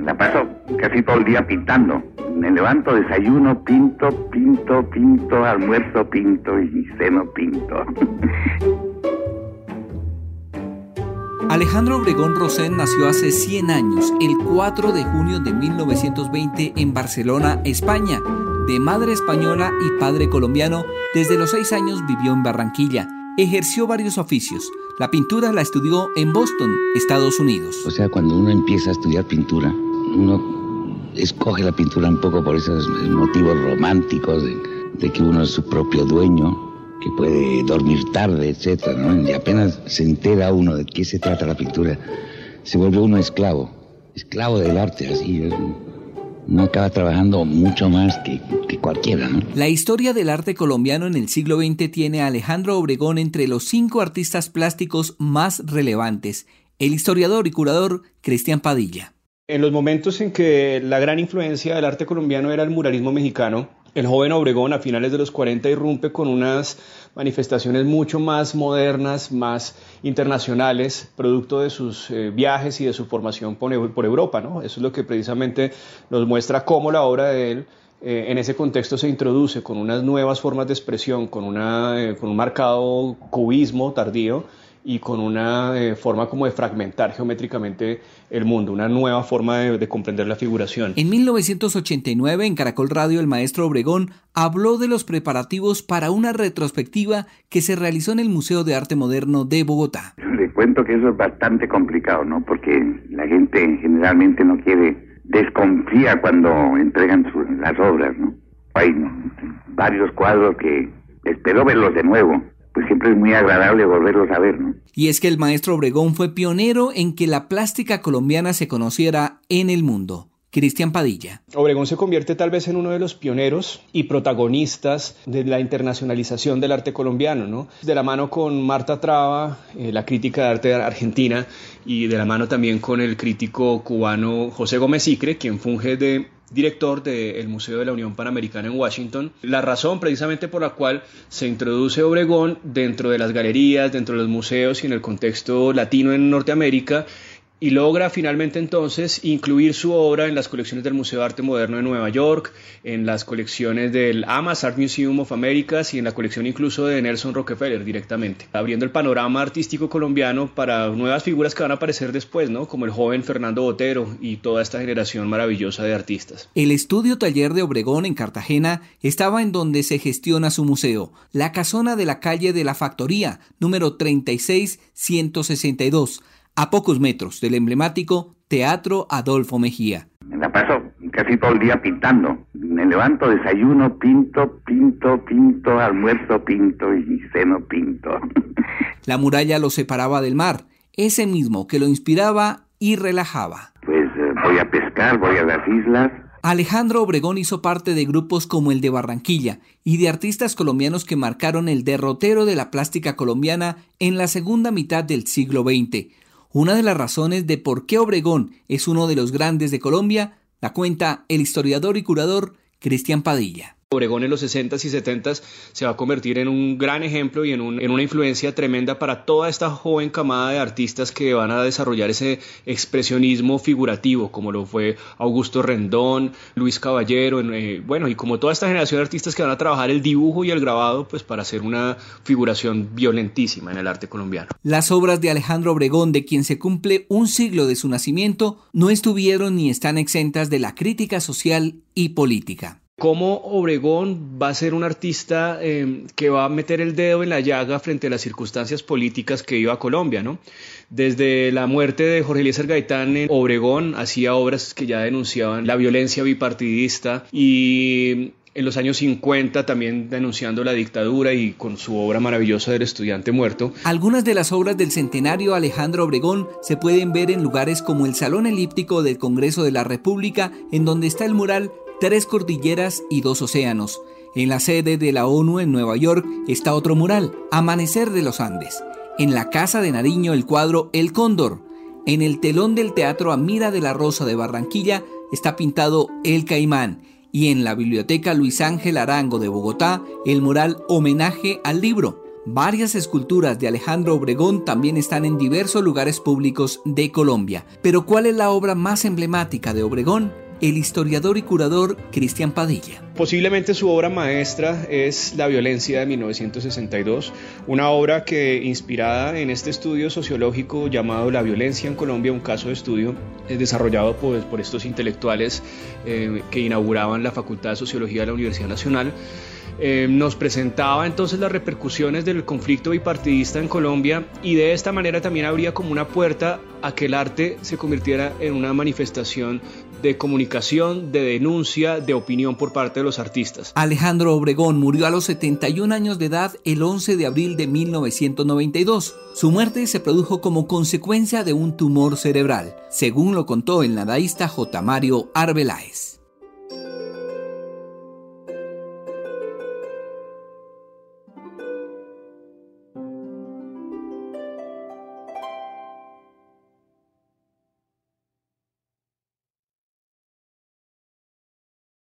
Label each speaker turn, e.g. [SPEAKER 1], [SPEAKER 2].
[SPEAKER 1] La paso casi todo el día pintando. Me levanto, desayuno, pinto, pinto, pinto, almuerzo, pinto y ceno, pinto.
[SPEAKER 2] Alejandro Obregón Rosén nació hace 100 años, el 4 de junio de 1920 en Barcelona, España. De madre española y padre colombiano, desde los 6 años vivió en Barranquilla. Ejerció varios oficios. La pintura la estudió en Boston, Estados Unidos.
[SPEAKER 3] O sea, cuando uno empieza a estudiar pintura, uno escoge la pintura un poco por esos motivos románticos de, que uno es su propio dueño que puede dormir tarde, ¿no? Y apenas se entera uno de qué se trata la pintura, se vuelve uno esclavo, esclavo del arte, así. No acaba trabajando mucho más que, que cualquiera, ¿no?
[SPEAKER 2] La historia del arte colombiano en el siglo XX tiene a Alejandro Obregón entre los cinco artistas plásticos más relevantes. El historiador y curador Cristian Padilla.
[SPEAKER 4] En los momentos en que la gran influencia del arte colombiano era el muralismo mexicano, el joven Obregón a finales de los 40 irrumpe con unas manifestaciones mucho más modernas, más internacionales, producto de sus eh, viajes y de su formación por, Europa. ¿no? Eso es lo que precisamente nos muestra cómo la obra de él eh, en ese contexto se introduce con unas nuevas formas de expresión, con, eh, con un marcado cubismo tardío y con una eh, forma como de fragmentar geométricamente el mundo, una nueva forma de, comprender la figuración.
[SPEAKER 2] En 1989, en Caracol Radio, el maestro Obregón habló de los preparativos para una retrospectiva que se realizó en el Museo de Arte Moderno de Bogotá.
[SPEAKER 1] Le cuento que eso es bastante complicado, ¿no? Porque la gente generalmente no quiere, desconfía cuando entregan las obras, ¿no? Hay varios cuadros que espero verlos de nuevo pues siempre es muy agradable volverlos a ver, ¿no?
[SPEAKER 2] Y es que el maestro Obregón fue pionero en que la plástica colombiana se conociera en el mundo. Cristian Padilla.
[SPEAKER 4] Obregón se convierte tal vez en uno de los pioneros y protagonistas de la internacionalización del arte colombiano, ¿no? De la mano con Marta Traba, eh, la crítica de arte argentina, y de la mano también con el crítico cubano José Gómez Icre, quien funge de director del Museo de la Unión Panamericana en Washington. La razón precisamente por la cual se introduce Obregón dentro de las galerías, dentro de los museos y en el contexto latino en Norteamérica y logra finalmente entonces incluir su obra en las colecciones del Museo de Arte Moderno de Nueva York, en las colecciones del Amas Art Museum of Americas y en la colección incluso de Nelson Rockefeller directamente, abriendo el panorama artístico colombiano para nuevas figuras que van a aparecer después, ¿no? como el joven Fernando Botero y toda esta generación maravillosa de artistas.
[SPEAKER 2] El estudio taller de Obregón en Cartagena estaba en donde se gestiona su museo, la casona de la calle de la Factoría, número 36162 a pocos metros del emblemático Teatro Adolfo Mejía.
[SPEAKER 1] Me la paso casi todo el día pintando. Me levanto, desayuno, pinto, pinto, pinto, almuerzo, pinto y ceno, pinto.
[SPEAKER 2] La muralla lo separaba del mar, ese mismo que lo inspiraba y relajaba.
[SPEAKER 1] Pues eh, voy a pescar, voy a las islas.
[SPEAKER 2] Alejandro Obregón hizo parte de grupos como el de Barranquilla y de artistas colombianos que marcaron el derrotero de la plástica colombiana en la segunda mitad del siglo XX, una de las razones de por qué Obregón es uno de los grandes de Colombia la cuenta el historiador y curador Cristian Padilla.
[SPEAKER 4] Obregón en los 60s y 70s se va a convertir en un gran ejemplo y en, una influencia tremenda para toda esta joven camada de artistas que van a desarrollar ese expresionismo figurativo, como lo fue Augusto Rendón, Luis Caballero, eh, bueno, y como toda esta generación de artistas que van a trabajar el dibujo y el grabado, pues para hacer una figuración violentísima en el arte colombiano.
[SPEAKER 2] Las obras de Alejandro Obregón, de quien se cumple un siglo de su nacimiento, no estuvieron ni están exentas de la crítica social y política
[SPEAKER 4] cómo Obregón va a ser un artista em, que va a meter el dedo en la llaga frente a las circunstancias políticas que iba a Colombia, ¿no? Desde la muerte de Jorge Eliezer Gaitán en Obregón hacía obras que ya denunciaban la violencia bipartidista y en los años 50 también denunciando la dictadura y con su obra maravillosa del estudiante muerto.
[SPEAKER 2] Algunas de las obras del centenario Alejandro Obregón se pueden ver en lugares como el Salón Elíptico del Congreso de la República, en donde está el mural tres cordilleras y dos océanos. En la sede de la ONU en Nueva York está otro mural, Amanecer de los Andes. En la Casa de Nariño el cuadro El Cóndor. En el telón del Teatro Amira de la Rosa de Barranquilla está pintado El Caimán. Y en la Biblioteca Luis Ángel Arango de Bogotá, el mural Homenaje al Libro. Varias esculturas de Alejandro Obregón también están en diversos lugares públicos de Colombia. Pero ¿cuál es la obra más emblemática de Obregón? El historiador y curador Cristian Padilla.
[SPEAKER 4] Posiblemente su obra maestra es La violencia de 1962, una obra que inspirada en este estudio sociológico llamado La violencia en Colombia, un caso de estudio eh, desarrollado por, estos intelectuales eh, que inauguraban la Facultad de Sociología de la Universidad Nacional. Eh, nos presentaba entonces las repercusiones del conflicto bipartidista en Colombia y de esta manera también habría como una puerta a que el arte se convirtiera en una manifestación de comunicación, de denuncia, de opinión por parte los artistas.
[SPEAKER 2] Alejandro Obregón murió a los 71 años de edad el 11 de abril de 1992. Su muerte se produjo como consecuencia de un tumor cerebral, según lo contó el nadaísta J. Mario Arbeláez.